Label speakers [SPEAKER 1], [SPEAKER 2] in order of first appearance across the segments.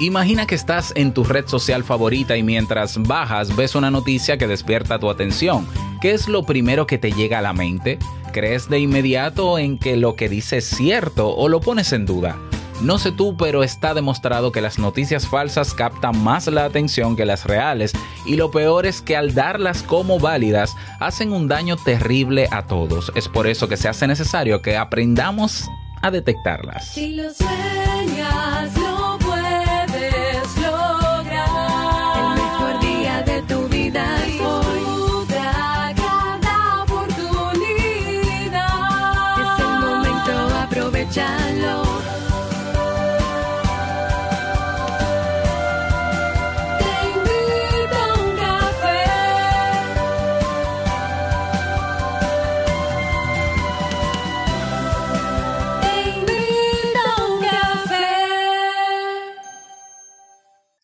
[SPEAKER 1] Imagina que estás en tu red social favorita y mientras bajas ves una noticia que despierta tu atención. ¿Qué es lo primero que te llega a la mente? ¿Crees de inmediato en que lo que dice es cierto o lo pones en duda? No sé tú, pero está demostrado que las noticias falsas captan más la atención que las reales y lo peor es que al darlas como válidas hacen un daño terrible a todos. Es por eso que se hace necesario que aprendamos a detectarlas.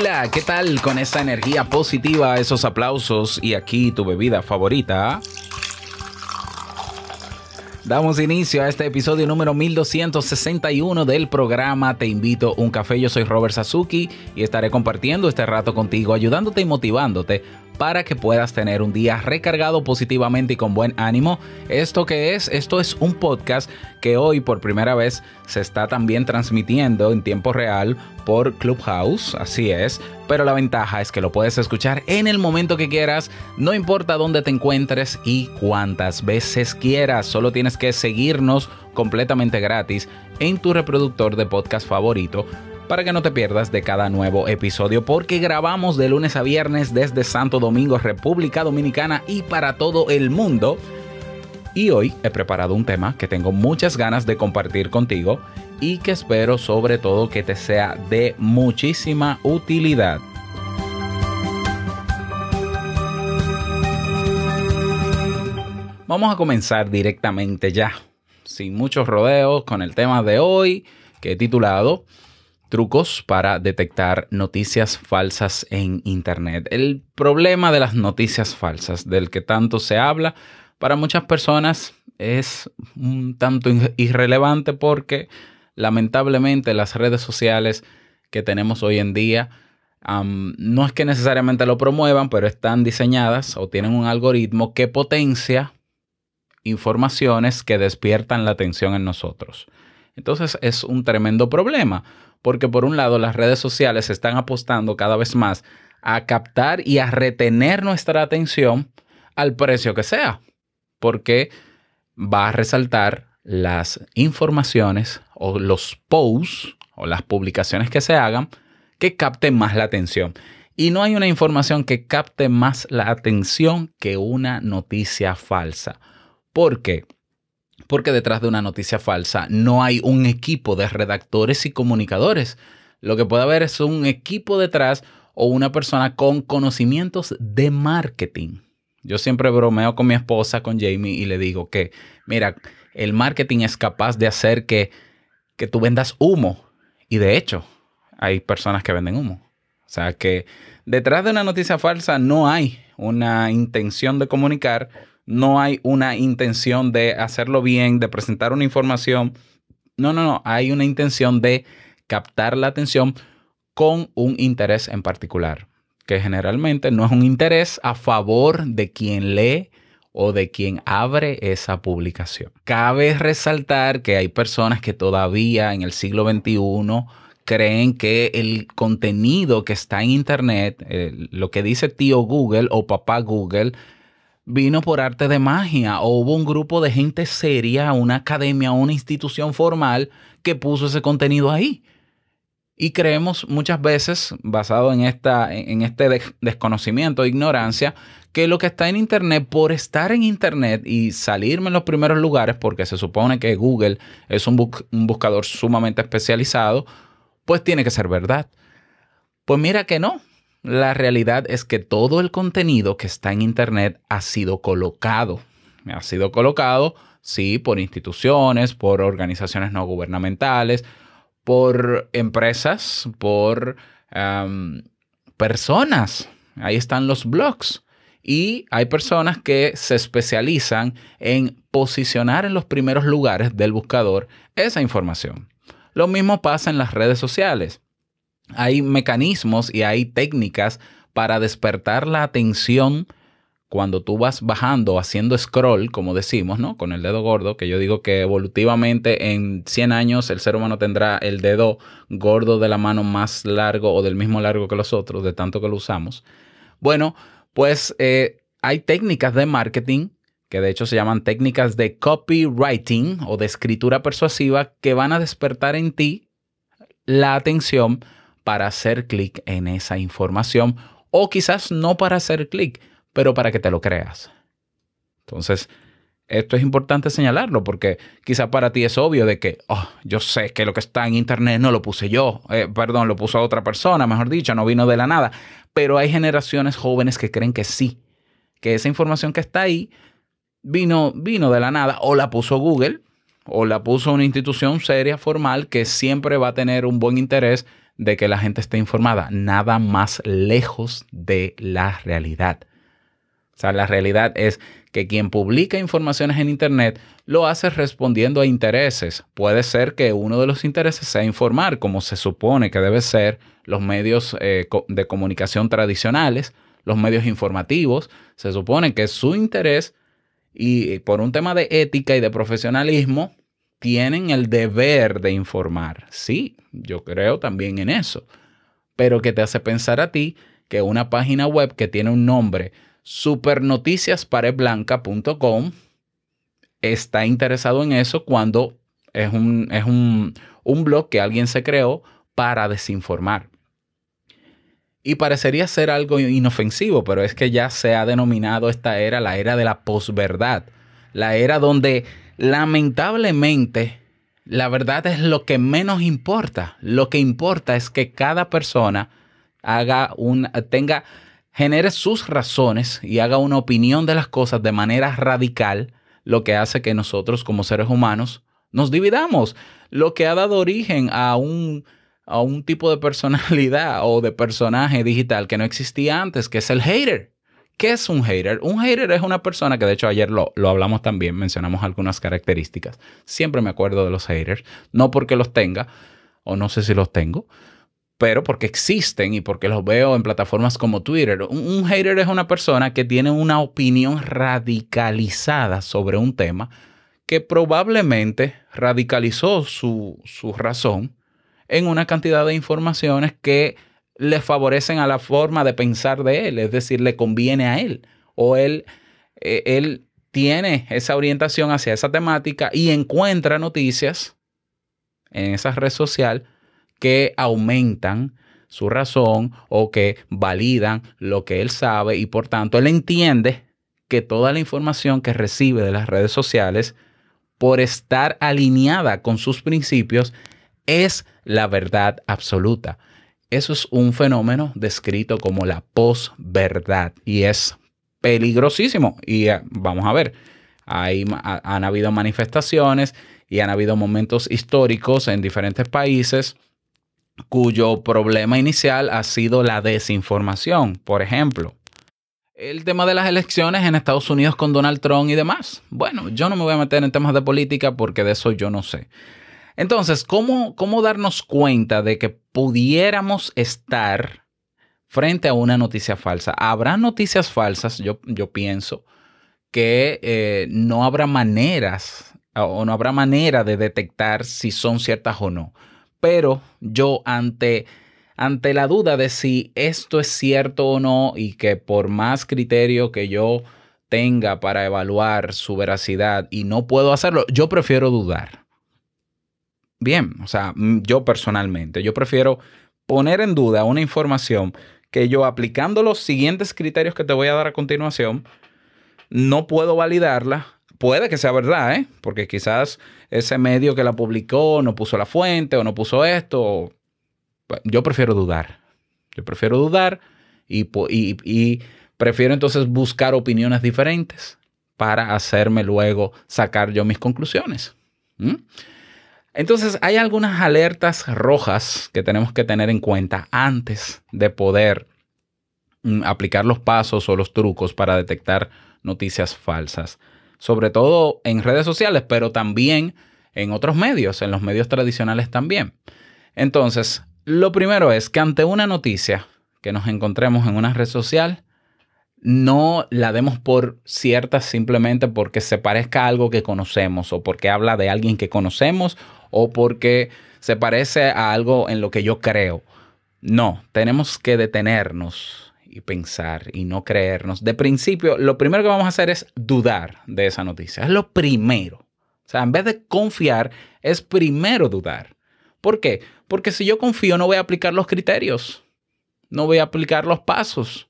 [SPEAKER 1] Hola, ¿qué tal con esa energía positiva, esos aplausos y aquí tu bebida favorita? Damos inicio a este episodio número 1261 del programa Te invito un café. Yo soy Robert Sasuki y estaré compartiendo este rato contigo, ayudándote y motivándote para que puedas tener un día recargado positivamente y con buen ánimo. ¿Esto que es? Esto es un podcast que hoy por primera vez se está también transmitiendo en tiempo real por Clubhouse, así es, pero la ventaja es que lo puedes escuchar en el momento que quieras, no importa dónde te encuentres y cuántas veces quieras, solo tienes que seguirnos completamente gratis en tu reproductor de podcast favorito para que no te pierdas de cada nuevo episodio porque grabamos de lunes a viernes desde Santo Domingo, República Dominicana y para todo el mundo. Y hoy he preparado un tema que tengo muchas ganas de compartir contigo y que espero sobre todo que te sea de muchísima utilidad. Vamos a comenzar directamente ya, sin muchos rodeos, con el tema de hoy que he titulado Trucos para detectar noticias falsas en Internet. El problema de las noticias falsas, del que tanto se habla, para muchas personas es un tanto irrelevante porque lamentablemente las redes sociales que tenemos hoy en día no es que necesariamente lo promuevan, pero están diseñadas o tienen un algoritmo que potencia informaciones que despiertan la atención en nosotros. Entonces es un tremendo problema, porque por un lado las redes sociales están apostando cada vez más a captar y a retener nuestra atención al precio que sea, porque va a resaltar las informaciones o los posts o las publicaciones que se hagan que capten más la atención. Y no hay una información que capte más la atención que una noticia falsa. ¿Por qué? Porque detrás de una noticia falsa no hay un equipo de redactores y comunicadores. Lo que puede haber es un equipo detrás o una persona con conocimientos de marketing. Yo siempre bromeo con mi esposa, con Jamie, y le digo que, mira, el marketing es capaz de hacer que, que tú vendas humo. Y de hecho, hay personas que venden humo. O sea que detrás de una noticia falsa no hay una intención de comunicar, no hay una intención de hacerlo bien, de presentar una información. No, no, no, hay una intención de captar la atención con un interés en particular, que generalmente no es un interés a favor de quien lee o de quien abre esa publicación. Cabe resaltar que hay personas que todavía en el siglo XXI creen que el contenido que está en Internet, eh, lo que dice tío Google o papá Google, vino por arte de magia o hubo un grupo de gente seria, una academia, una institución formal que puso ese contenido ahí. Y creemos muchas veces, basado en, esta, en este des desconocimiento ignorancia, que lo que está en Internet, por estar en Internet y salirme en los primeros lugares, porque se supone que Google es un buscador sumamente especializado, pues tiene que ser verdad. Pues mira que no. La realidad es que todo el contenido que está en Internet ha sido colocado. Ha sido colocado, sí, por instituciones, por organizaciones no gubernamentales, por empresas, por personas. Ahí están los blogs. Y hay personas que se especializan en posicionar en los primeros lugares del buscador esa información. Lo mismo pasa en las redes sociales. Hay mecanismos y hay técnicas para despertar la atención cuando tú vas bajando, haciendo scroll, como decimos, ¿no? Con el dedo gordo, que yo digo que evolutivamente en 100 años el ser humano tendrá el dedo gordo de la mano más largo o del mismo largo que los otros, de tanto que lo usamos. Bueno, pues eh, hay técnicas de marketing que de hecho se llaman técnicas de copywriting o de escritura persuasiva que van a despertar en ti la atención para hacer clic en esa información o quizás no para hacer clic, pero para que te lo creas. Entonces, esto es importante señalarlo porque quizás para ti es obvio de que, oh, yo sé que lo que está en internet no lo puse yo, eh, perdón, lo puso otra persona, mejor dicho, no vino de la nada, pero hay generaciones jóvenes que creen que sí, que esa información que está ahí vino, vino de la nada o la puso Google o la puso una institución seria, formal, que siempre va a tener un buen interés de que la gente esté informada. Nada más lejos de la realidad. O sea, la realidad es que quien publica informaciones en Internet lo hace respondiendo a intereses. Puede ser que uno de los intereses sea informar, como se supone que debe ser los medios eh, de comunicación tradicionales, los medios informativos. Se supone que su interés y por un tema de ética y de profesionalismo tienen el deber de informar. Sí, yo creo también en eso. Pero que te hace pensar a ti que una página web que tiene un nombre supernoticiasparedblanca.com está interesado en eso cuando es, un, es un, un blog que alguien se creó para desinformar. Y parecería ser algo inofensivo, pero es que ya se ha denominado esta era la era de la posverdad. La era donde lamentablemente la verdad es lo que menos importa. Lo que importa es que cada persona haga tenga, genere sus razones y haga una opinión de las cosas de manera radical, lo que hace que nosotros como seres humanos nos dividamos, lo que ha dado origen a un, a un tipo de personalidad o de personaje digital que no existía antes, que es el hater. ¿Qué es un hater? Un hater es una persona que de hecho ayer lo, lo, hablamos también, mencionamos algunas características. Siempre me acuerdo de los haters, no porque los tenga, o no sé si los tengo, pero porque existen y porque los veo en plataformas como Twitter. Un, hater es una persona que tiene una opinión radicalizada sobre un tema que probablemente radicalizó su, su razón en una cantidad de informaciones que le favorecen a la forma de pensar de él, es decir, le conviene a él o él, eh, él tiene esa orientación hacia esa temática y encuentra noticias en esa red social que aumentan su razón o que validan lo que él sabe y por tanto él entiende que toda la información que recibe de las redes sociales por estar alineada con sus principios es la verdad absoluta. Eso es un fenómeno descrito como la posverdad y es peligrosísimo. Y uh, vamos a ver, hay, han habido manifestaciones y han habido momentos históricos en diferentes países cuyo problema inicial ha sido la desinformación. Por ejemplo, el tema de las elecciones en Estados Unidos con Donald Trump y demás. Bueno, yo no me voy a meter en temas de política porque de eso yo no sé. Entonces, ¿cómo, cómo darnos cuenta de que pudiéramos estar frente a una noticia falsa? Habrá noticias falsas, yo, yo pienso, que eh, no habrá maneras o no habrá manera de detectar si son ciertas o no. Pero yo ante, ante la duda de si esto es cierto o no y que por más criterio que yo tenga para evaluar su veracidad y no puedo hacerlo, yo prefiero dudar bien. O sea, mm, yo personalmente, yo prefiero poner en duda una información que yo aplicando los siguientes criterios que te voy a dar a continuación, no puedo validarla. Puede que sea verdad, ¿eh? Porque quizás ese medio que la publicó no puso la fuente o no puso esto. Yo prefiero dudar. Yo prefiero dudar y, y- prefiero entonces buscar opiniones diferentes para hacerme luego sacar yo mis conclusiones. Entonces hay algunas alertas rojas que tenemos que tener en cuenta antes de poder mm, aplicar los pasos o los trucos para detectar noticias falsas, sobre todo en redes sociales, pero también en otros medios, en los medios tradicionales también. Entonces, lo primero es que ante una noticia que nos encontremos en una red social, no la demos por cierta simplemente porque se parezca a algo que conocemos o porque habla de alguien que conocemos o porque se parece a algo en lo que yo creo. No, tenemos que detenernos y pensar y no creernos. De principio, lo primero que vamos a hacer es dudar de esa noticia. Es lo primero. O sea, en vez de confiar, es primero dudar. ¿Por qué? Porque si yo confío, no voy a aplicar los criterios. No voy a aplicar los pasos.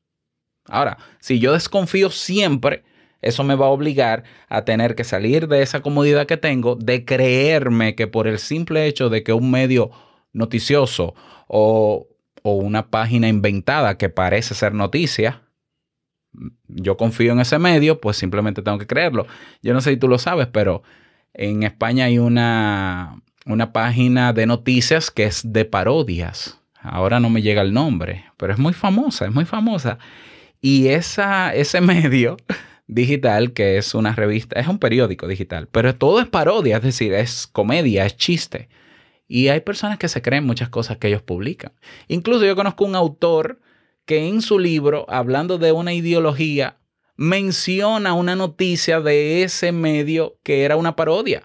[SPEAKER 1] Ahora, si yo desconfío siempre, eso me va a obligar a tener que salir de esa comodidad que tengo de creerme que por el simple hecho de que un medio noticioso o, o una página inventada que parece ser noticia, yo confío en ese medio, pues simplemente tengo que creerlo. Yo no sé si tú lo sabes, pero en España hay una, una página de noticias que es de parodias. Ahora no me llega el nombre, pero es muy famosa, es muy famosa. Y esa, ese medio digital, que es una revista, es un periódico digital, pero todo es parodia, es decir, es comedia, es chiste. Y hay personas que se creen muchas cosas que ellos publican. Incluso yo conozco un autor que en su libro, hablando de una ideología, menciona una noticia de ese medio que era una parodia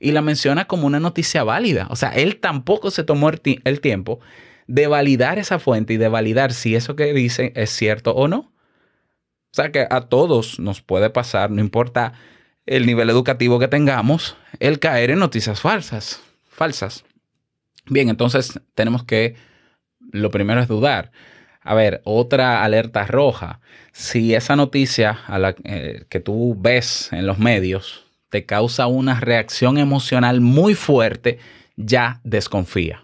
[SPEAKER 1] y la menciona como una noticia válida. O sea, él tampoco se tomó el, ti- el tiempo de validar esa fuente y de validar si eso que dice es cierto o no. O sea que a todos nos puede pasar, no importa el nivel educativo que tengamos, el caer en noticias falsas. Falsas. Bien, entonces tenemos que, lo primero es dudar. A ver, otra alerta roja. Si esa noticia eh, que tú ves en los medios te causa una reacción emocional muy fuerte, ya desconfía.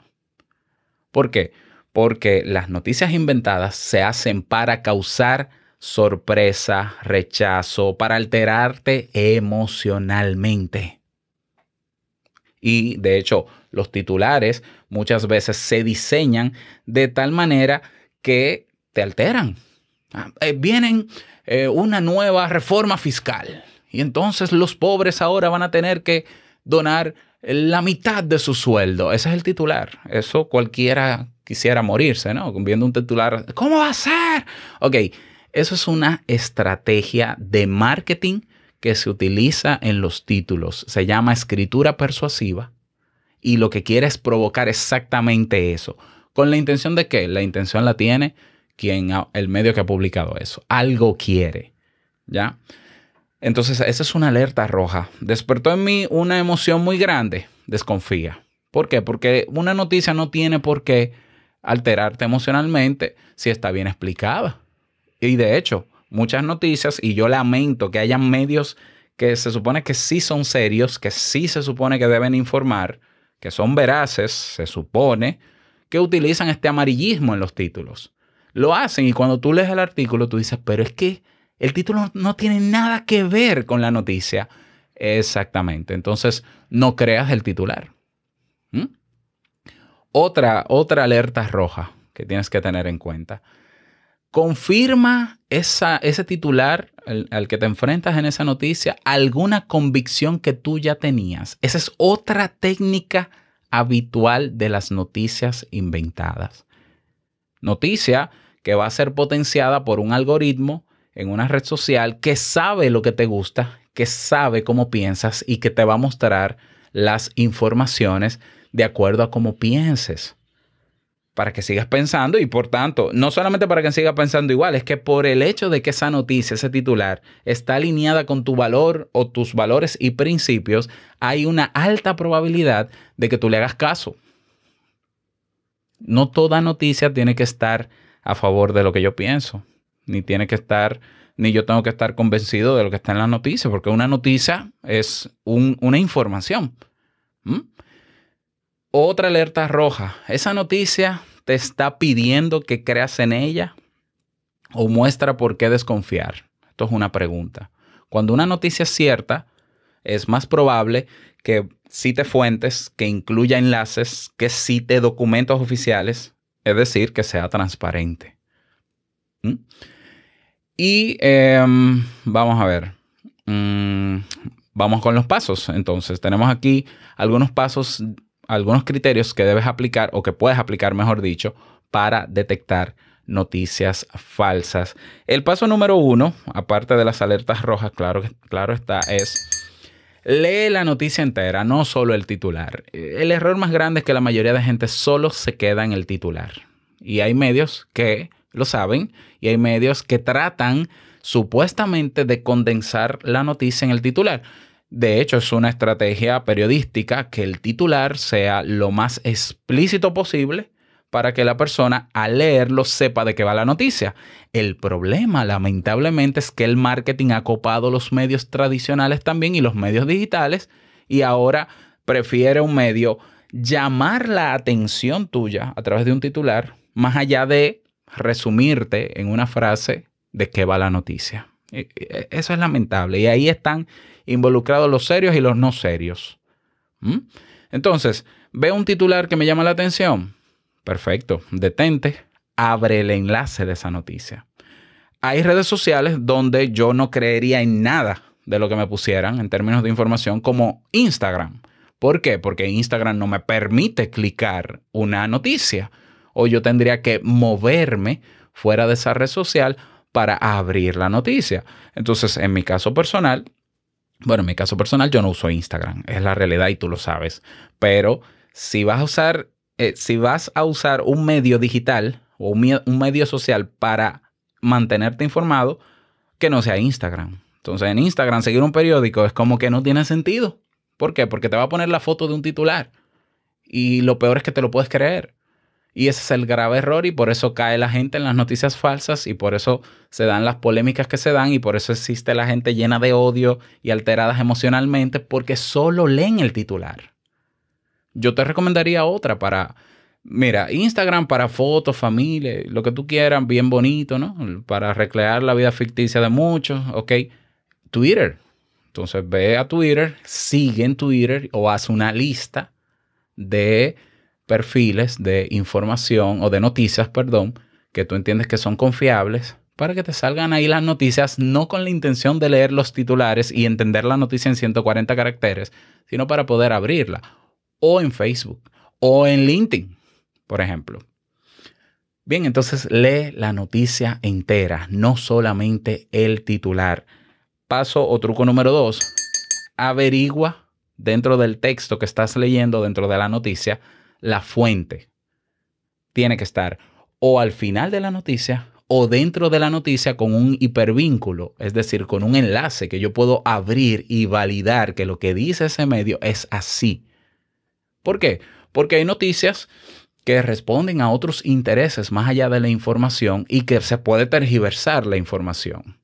[SPEAKER 1] ¿Por qué? Porque las noticias inventadas se hacen para causar sorpresa, rechazo, para alterarte emocionalmente. Y de hecho, los titulares muchas veces se diseñan de tal manera que te alteran. Ah, eh, vienen eh, una nueva reforma fiscal y entonces los pobres ahora van a tener que donar la mitad de su sueldo. Ese es el titular. Eso cualquiera quisiera morirse, ¿no? Viendo un titular, ¿cómo va a ser? Ok, eso es una estrategia de marketing que se utiliza en los títulos. Se llama escritura persuasiva y lo que quiere es provocar exactamente eso. ¿Con la intención de qué? La intención la tiene quien, el medio que ha publicado eso. Algo quiere, ¿ya? Entonces, esa es una alerta roja. Despertó en mí una emoción muy grande. Desconfía. ¿Por qué? Porque una noticia no tiene por qué alterarte emocionalmente si está bien explicada. Y de hecho, muchas noticias, y yo lamento que hayan medios que se supone que sí son serios, que sí se supone que deben informar, que son veraces, se supone, que utilizan este amarillismo en los títulos. Lo hacen y cuando tú lees el artículo tú dices, pero es que el título no, tiene nada que ver con la noticia. Exactamente. Entonces, no creas el titular. ¿Mm? Otra, otra alerta roja que tienes que tener en cuenta. Confirma ese titular al que te enfrentas en esa noticia alguna convicción que tú ya tenías. Esa es otra técnica habitual de las noticias inventadas. Noticia que va a ser potenciada por un algoritmo en una red social que sabe lo que te gusta, que sabe cómo piensas y que te va a mostrar las informaciones de acuerdo a cómo pienses. Para que sigas pensando y por tanto, no solamente para que sigas pensando igual, es que por el hecho de que esa noticia, ese titular, está alineada con tu valor o tus valores y principios, hay una alta probabilidad de que tú le hagas caso. No toda noticia tiene que estar a favor de lo que yo pienso, ni tiene que estar, ni yo tengo que estar convencido de lo que está en la noticia, porque una noticia es un- una información. Otra alerta roja. Esa noticia te está pidiendo que creas en ella. o muestra por qué desconfiar? Esto es una pregunta. Cuando una noticia es cierta, es más probable que cite fuentes, que incluya enlaces, que cite documentos oficiales, es decir, que sea transparente. ¿Mm? Y em, vamos a ver. Mm, vamos con los pasos. Entonces, tenemos aquí algunos pasos, algunos criterios que debes aplicar o que puedes aplicar, mejor dicho, para detectar noticias falsas. El paso número uno, aparte de las alertas rojas, claro, claro está, es lee la noticia entera, no solo el titular. El error más grande es que la mayoría de gente solo se queda en el titular. Y hay medios que lo saben y hay medios que tratan supuestamente de condensar la noticia en el titular. De hecho, es una estrategia periodística que el titular sea lo más explícito posible para que la persona al leerlo sepa de qué va la noticia. El problema, lamentablemente, es que el marketing ha copado los medios tradicionales también y los medios digitales y ahora prefiere un medio llamar la atención tuya a través de un titular más allá de resumirte en una frase de qué va la noticia. E- e- Eso es lamentable y ahí están involucrados los serios y los no serios. ¿Mm? Entonces, ve un titular que me llama la atención. Perfecto, detente, abre el enlace de esa noticia. Hay redes sociales donde yo no creería en nada de lo que me pusieran en términos de información como Instagram. ¿Por qué? Porque Instagram no me permite clicar una noticia o yo tendría que moverme fuera de esa red social para abrir la noticia. Entonces, en mi caso personal, bueno, en mi caso personal yo no uso Instagram, es la realidad y tú lo sabes, pero si vas a usar, eh, si vas a usar un medio digital o un, un medio social para mantenerte informado, que no sea Instagram. Entonces en Instagram seguir un periódico es como que no tiene sentido. ¿Por qué? Porque te va a poner la foto de un titular y lo peor es que te lo puedes creer. Y ese es el grave error y por eso cae la gente en las noticias falsas y por eso se dan las polémicas que se dan y por eso existe la gente llena de odio y alteradas emocionalmente porque solo leen el titular. Yo te recomendaría otra para, mira, Instagram para fotos, familia, lo que tú quieras, bien bonito, ¿no? Para recrear la vida ficticia de muchos, ¿ok? Twitter. Entonces ve a Twitter, sigue en Twitter o haz una lista de perfiles de información o de noticias, perdón, que tú entiendes que son confiables para que te salgan ahí las noticias, no con la intención de leer los titulares y entender la noticia en 140 caracteres, sino para poder abrirla. O en Facebook, o en LinkedIn, por ejemplo. Bien, entonces lee la noticia entera, no solamente el titular. Paso o truco número dos, averigua dentro del texto que estás leyendo, dentro de la noticia, la fuente. Tiene que estar o al final de la noticia o dentro de la noticia con un hipervínculo, es decir, con un enlace que yo puedo abrir y validar que lo que dice ese medio es así. ¿Por qué? Porque hay noticias que responden a otros intereses más allá de la información y que se puede tergiversar la información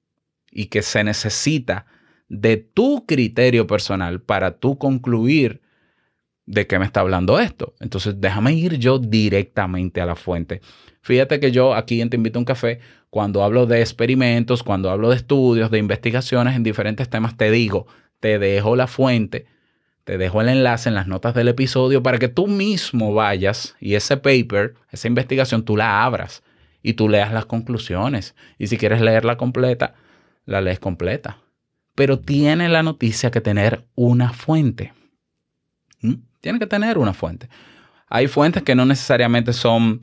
[SPEAKER 1] y que se necesita de tu criterio personal para tú concluir de qué me está hablando esto. Entonces, déjame ir yo directamente a la fuente. Fíjate que yo aquí en Te Invito a un Café, cuando hablo de experimentos, cuando hablo de estudios, de investigaciones en diferentes temas, te digo, te dejo la fuente, te dejo el enlace en las notas del episodio para que tú mismo vayas y ese paper, esa investigación, tú la abras y tú leas las conclusiones. Y si quieres leerla completa, la lees completa. Pero tiene la noticia que tener una fuente. Tiene que tener una fuente. Hay fuentes que no necesariamente son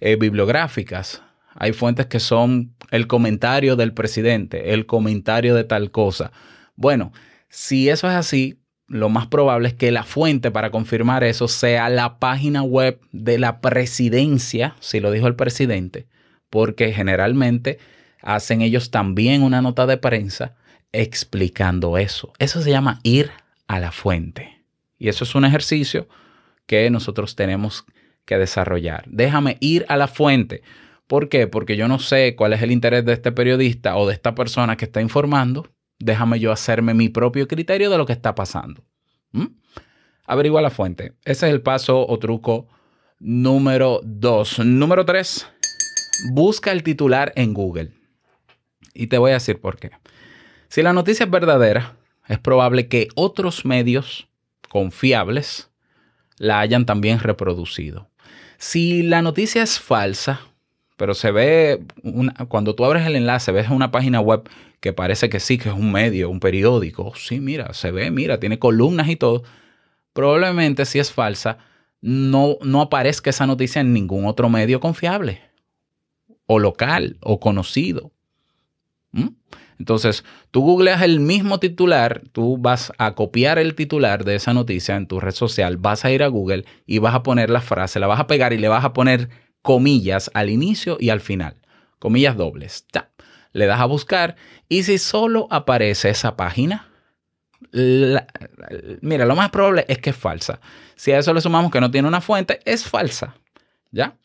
[SPEAKER 1] eh, bibliográficas. Hay fuentes que son el comentario del presidente, el comentario de tal cosa. Bueno, si eso es así, lo más probable es que la fuente para confirmar eso sea la página web de la presidencia, si lo dijo el presidente, porque generalmente hacen ellos también una nota de prensa explicando eso. Eso se llama ir a la fuente. Y eso es un ejercicio que nosotros tenemos que desarrollar. Déjame ir a la fuente. ¿Por qué? Porque yo no sé cuál es el interés de este periodista o de esta persona que está informando. Déjame yo hacerme mi propio criterio de lo que está pasando. ¿Mm? Averigua la fuente. Ese es el paso o truco número dos. Número tres, busca el titular en Google. Y te voy a decir por qué. Si la noticia es verdadera, es probable que otros medios confiables la hayan también reproducido. Si la noticia es falsa, pero se ve, una- cuando tú abres el enlace, ves una página web que parece que sí, que es un medio, un periódico. Sí, mira, se ve, mira, tiene columnas y todo. Probablemente si es falsa, no, no aparezca esa noticia en ningún otro medio confiable, o local, o conocido. ¿Mm? Entonces, tú googleas el mismo titular, tú vas a copiar el titular de esa noticia en tu red social, vas a ir a Google y vas a poner la frase, la vas a pegar y le vas a poner comillas al inicio y al final. Comillas dobles. Ta. Le das a buscar y si solo aparece esa página, mira, lo más probable es que es falsa. Si a eso le sumamos que no tiene una fuente, es falsa. ¿Ya?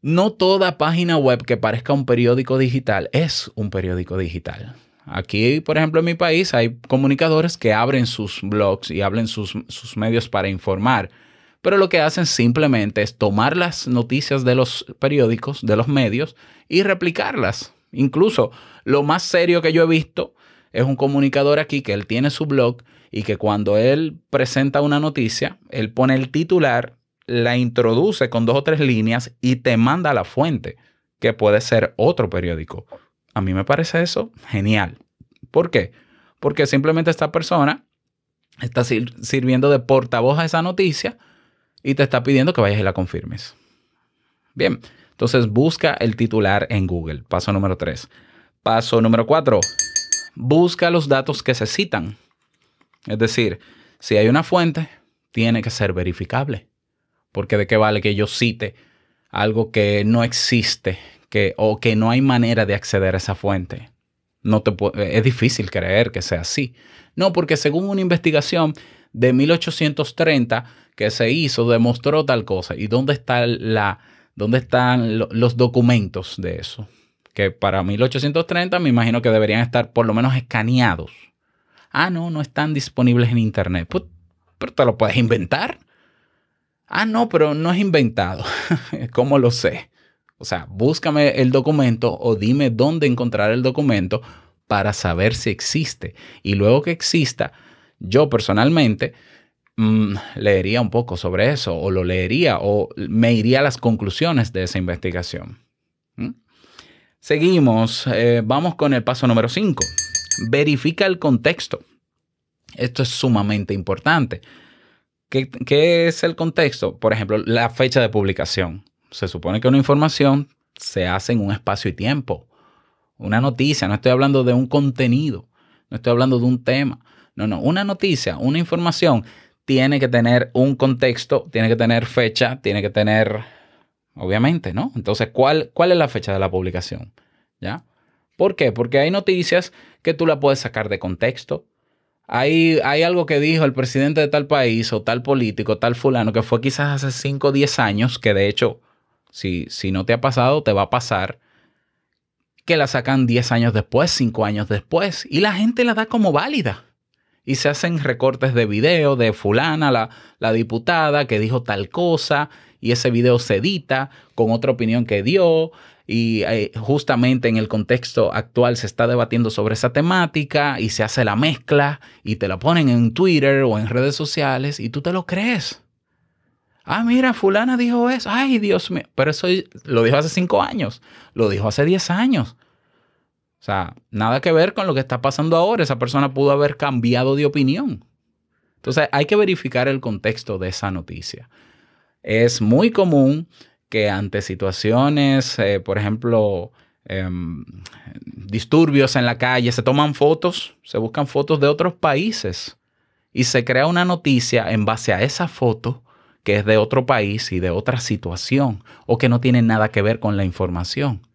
[SPEAKER 1] No toda página web que parezca un periódico digital es un periódico digital. Aquí, por ejemplo, en mi país hay comunicadores que abren sus blogs y abren sus, sus medios para informar, pero lo que hacen simplemente es tomar las noticias de los periódicos, de los medios, y replicarlas. Incluso lo más serio que yo he visto es un comunicador aquí que él tiene su blog y que cuando él presenta una noticia, él pone el titular, la introduce con dos o tres líneas y te manda a la fuente, que puede ser otro periódico. A mí me parece eso genial. ¿Por qué? Porque simplemente esta persona está sir- sirviendo de portavoz a esa noticia y te está pidiendo que vayas y la confirmes. Bien, entonces busca el titular en Google. Paso número 3. Paso número 4. Busca los datos que se citan. Es decir, si hay una fuente, tiene que ser verificable. Porque de qué vale que yo cite algo que no existe que, o que no hay manera de acceder a esa fuente. No te pu- es difícil creer que sea así. No, porque según una investigación de 1830 que se hizo, demostró tal cosa. ¿Y dónde, está la, dónde están lo- los documentos de eso? Que para 1830 me imagino que deberían estar por lo menos escaneados. Ah, no, no están disponibles en Internet. Pues, pero te lo puedes inventar. Ah, no, pero no es inventado. ¿Cómo lo sé? O sea, búscame el documento o dime dónde encontrar el documento para saber si existe. Y luego que exista, yo personalmente mm, leería un poco sobre eso o lo leería o me iría a las conclusiones de esa investigación. ¿Mm? Seguimos, eh, vamos con el paso número 5. Verifica el contexto. Esto es sumamente importante. ¿Qué, es el contexto? Por ejemplo, la fecha de publicación. Se supone que una información se hace en un espacio y tiempo. Una noticia, no estoy hablando de un contenido, no estoy hablando de un tema. No, no, una noticia, una información tiene que tener un contexto, tiene que tener fecha, tiene que tener, obviamente, ¿no? Entonces, ¿cuál, cuál es la fecha de la publicación? ¿Ya? ¿Por qué? Porque hay noticias que tú la puedes sacar de contexto. Hay, hay algo que dijo el presidente de tal país o tal político, tal fulano, que fue quizás hace 5 o 10 años, que de hecho, si, si no te ha pasado, te va a pasar, que la sacan 10 años después, 5 años después, y la gente la da como válida. Y se hacen recortes de video de fulana, la, la diputada, que dijo tal cosa, y ese video se edita con otra opinión que dio, y eh, justamente en el contexto actual se está debatiendo sobre esa temática y se hace la mezcla y te la ponen en Twitter o en redes sociales y tú te lo crees. Ah, mira, fulana dijo eso. Ay, Dios mío. Pero eso lo dijo hace cinco años. Lo dijo hace diez años. O sea, nada que ver con lo que está pasando ahora. Esa persona pudo haber cambiado de opinión. Entonces hay que verificar el contexto de esa noticia. Es muy común que ante situaciones, eh, por ejemplo, em, disturbios en la calle, se toman fotos, se buscan fotos de otros países y se crea una noticia en base a esa foto que es de otro país y de otra situación o que no tiene nada que ver con la información.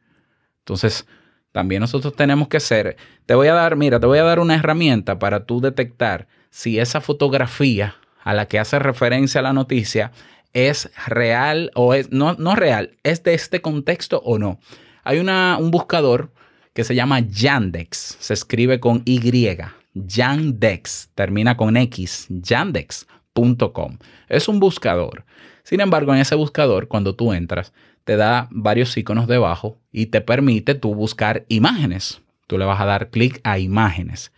[SPEAKER 1] Entonces, también nosotros tenemos que ser, te voy a dar, mira, te voy a dar una herramienta para tú detectar si esa fotografía a la que hace referencia la noticia es real o es, no, no real, es de este contexto o no. Hay una, un buscador que se llama Yandex, se escribe con Y, Yandex, termina con X, yandex.com. Es un buscador. Sin embargo, en ese buscador, cuando tú entras, te da varios iconos debajo y te permite tú buscar imágenes. tú le vas a dar clic a imágenes.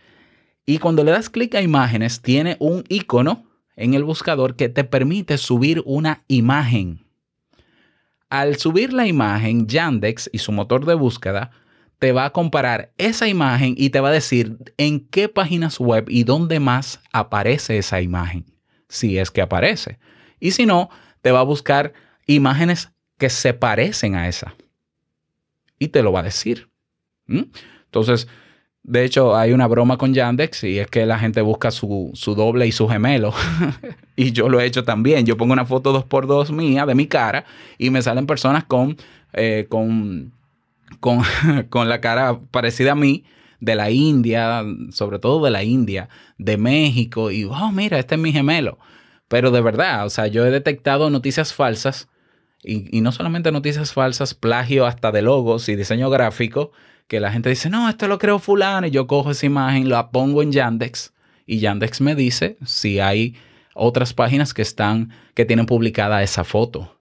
[SPEAKER 1] Y cuando le das clic a imágenes, tiene un icono en el buscador que te permite subir una imagen. Al subir la imagen, Yandex y su motor de búsqueda te va a comparar esa imagen y te va a decir en qué páginas web y dónde más aparece esa imagen, si es que aparece. Y si no, te va a buscar imágenes que se parecen a esa. Y te lo va a decir. Entonces, de hecho, hay una broma con Yandex y es que la gente busca su, su doble y su gemelo. y yo lo he hecho también. Yo pongo una foto 2x2 mía de mi cara y me salen personas con, eh, con, con, con la cara parecida a mí, de la India, sobre todo de la India, de México. Y, oh, mira, este es mi gemelo. Pero de verdad, o sea, yo he detectado noticias falsas y, y no solamente noticias falsas, plagio hasta de logos y diseño gráfico, que la gente dice, no, esto lo creó fulano, y yo cojo esa imagen, la pongo en Yandex, y Yandex me dice si hay otras páginas que están, que tienen publicada esa foto.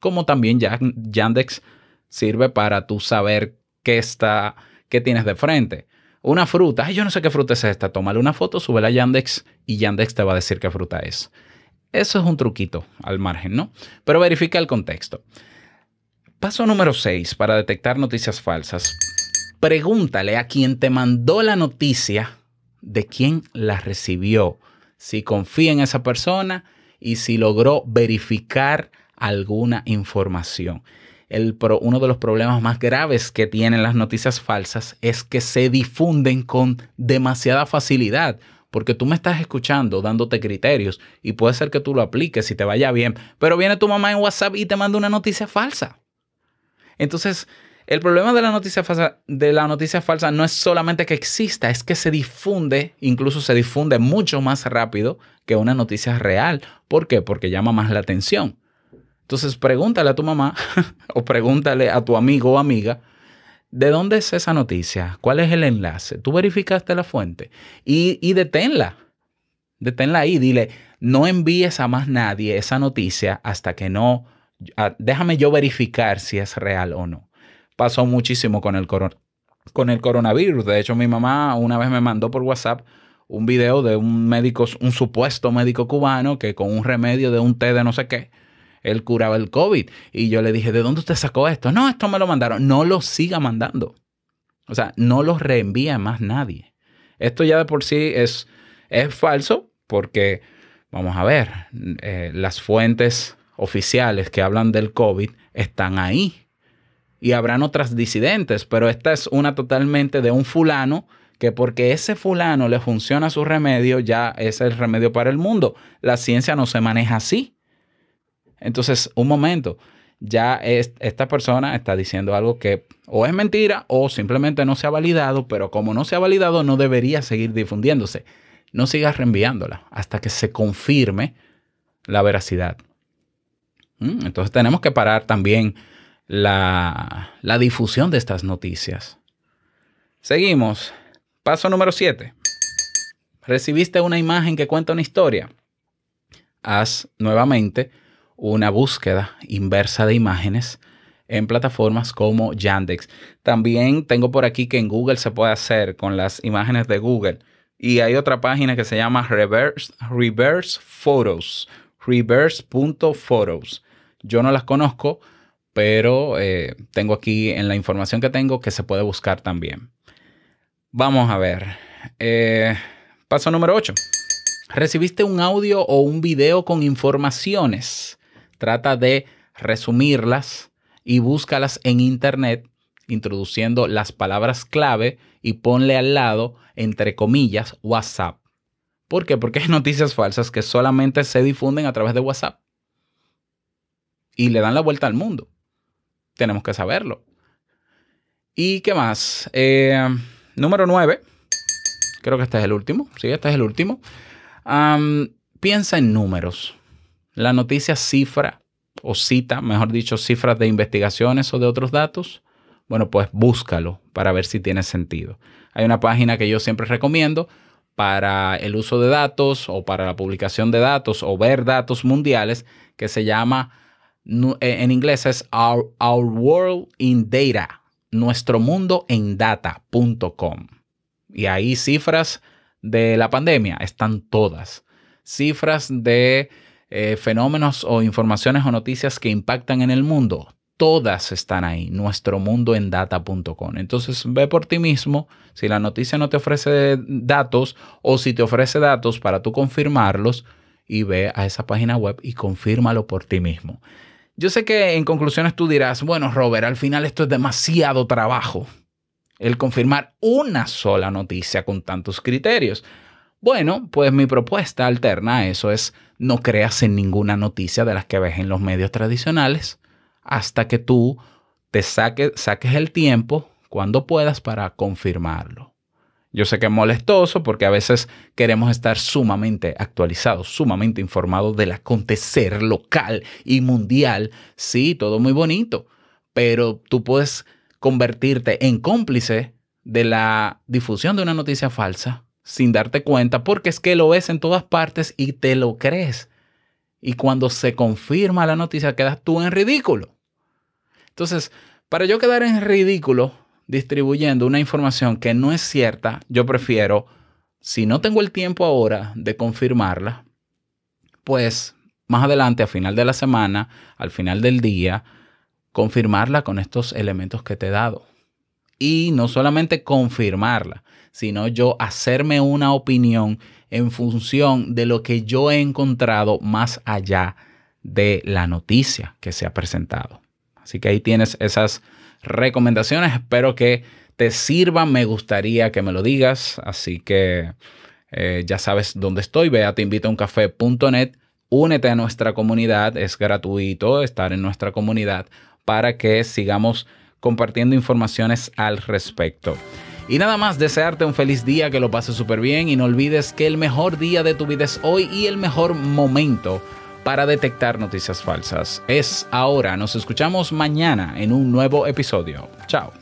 [SPEAKER 1] Como también Yan- Yandex sirve para tú saber qué está, qué tienes de frente. Una fruta, ay, yo no sé qué fruta es esta, tómale una foto, súbela a Yandex y Yandex te va a decir qué fruta es. Eso es un truquito al margen, ¿no? Pero verifica el contexto. Paso número 6 para detectar noticias falsas. Pregúntale a quien te mandó la noticia de quién la recibió, si confía en esa persona y si logró verificar alguna información. El pro- uno de los problemas más graves que tienen las noticias falsas es que se difunden con demasiada facilidad, porque tú me estás escuchando dándote criterios y puede ser que tú lo apliques y te vaya bien, pero viene tu mamá en WhatsApp y te manda una noticia falsa. Entonces, el problema de la noticia falsa, de la noticia falsa no es solamente que exista, es que se difunde, incluso se difunde mucho más rápido que una noticia real. ¿Por qué? Porque llama más la atención. Entonces, pregúntale a tu mamá o pregúntale a tu amigo o amiga, ¿de dónde es esa noticia? ¿Cuál es el enlace? ¿Tú verificaste la fuente? Y, y deténla. Deténla ahí. Dile, no envíes a más nadie esa noticia hasta que no déjame yo verificar si es real o no. Pasó muchísimo con el, con el coronavirus. De hecho, mi mamá una vez me mandó por WhatsApp un video de un médico, un supuesto médico cubano que con un remedio de un té de no sé qué, él curaba el COVID. Y yo le dije, ¿de dónde usted sacó esto? No, esto me lo mandaron. No lo siga mandando. O sea, no lo reenvía más nadie. Esto ya de por sí es, es falso porque, vamos a ver, eh, las fuentes oficiales que hablan del COVID están ahí. Y habrán otras disidentes, pero esta es una totalmente de un fulano que porque ese fulano le funciona su remedio, ya es el remedio para el mundo. La ciencia no se maneja así. Entonces, un momento, ya es- esta persona está diciendo algo que o es mentira o simplemente no se ha validado, pero como no se ha validado, no debería seguir difundiéndose. No sigas reenviándola hasta que se confirme la veracidad. ¿Mm? Entonces tenemos que parar también la, la difusión de estas noticias. Seguimos. Paso número 7. Recibiste una imagen que cuenta una historia. Haz nuevamente una búsqueda inversa de imágenes en plataformas como Yandex. También tengo por aquí que en Google se puede hacer con las imágenes de Google. Y hay otra página que se llama Reverse, Reverse Photos. Reverse.photos. Yo no las conozco, pero eh, tengo aquí en la información que tengo que se puede buscar también. Vamos a ver. Eh, paso número 8. Recibiste un audio o un video con informaciones. Trata de resumirlas y búscalas en internet introduciendo las palabras clave y ponle al lado, entre comillas, WhatsApp. ¿Por qué? Porque hay noticias falsas que solamente se difunden a través de WhatsApp. Y le dan la vuelta al mundo. Tenemos que saberlo. ¿Y qué más? Eh, número 9. Creo que este es el último. Sí, este es el último. Piensa en números. La noticia cifra o cita, mejor dicho, cifras de investigaciones o de otros datos. Bueno, pues búscalo para ver si tiene sentido. Hay una página que yo siempre recomiendo para el uso de datos o para la publicación de datos o ver datos mundiales que se llama, eh, en inglés es Our, Our World in Data nuestromundoendata.com. Y ahí cifras de la pandemia están todas. Cifras de eh, fenómenos o informaciones o noticias que impactan en el mundo, todas están ahí, nuestromundoendata.com. Entonces ve por ti mismo si la noticia no te ofrece datos o si te ofrece datos para tú confirmarlos y ve a esa página web y confírmalo por ti mismo. Yo sé que en conclusiones tú dirás, bueno, Robert, al final esto es demasiado trabajo. El confirmar una sola noticia con tantos criterios. Bueno, pues mi propuesta alterna a eso es no creas en ninguna noticia de las que ves en los medios tradicionales hasta que tú te saques el tiempo cuando puedas para confirmarlo. Yo sé que es molestoso porque a veces queremos estar sumamente actualizados, sumamente informados del acontecer local y mundial. Sí, todo muy bonito, pero tú puedes convertirte en cómplice de la difusión de una noticia falsa sin darte cuenta porque es que lo ves en todas partes y te lo crees. Y cuando se confirma la noticia quedas tú en ridículo. Entonces, para yo quedar en ridículo distribuyendo una información que no es cierta, yo prefiero, si no tengo el tiempo ahora de confirmarla, pues más adelante, a final de la semana, al final del día, confirmarla con estos elementos que te he dado. Y no solamente confirmarla, sino yo hacerme una opinión en función de lo que yo he encontrado más allá de la noticia que se ha presentado. Así que ahí tienes esas recomendaciones. Espero que te sirvan. Me gustaría que me lo digas. Así que eh, ya sabes dónde estoy. Ve a teinvitauncafé.net. Únete a nuestra comunidad. Es gratuito estar en nuestra comunidad para que sigamos compartiendo informaciones al respecto. Y nada más, desearte un feliz día, que lo pases súper bien y no olvides que el mejor día de tu vida es hoy y el mejor momento para detectar noticias falsas es ahora. Nos escuchamos mañana en un nuevo episodio. Chao.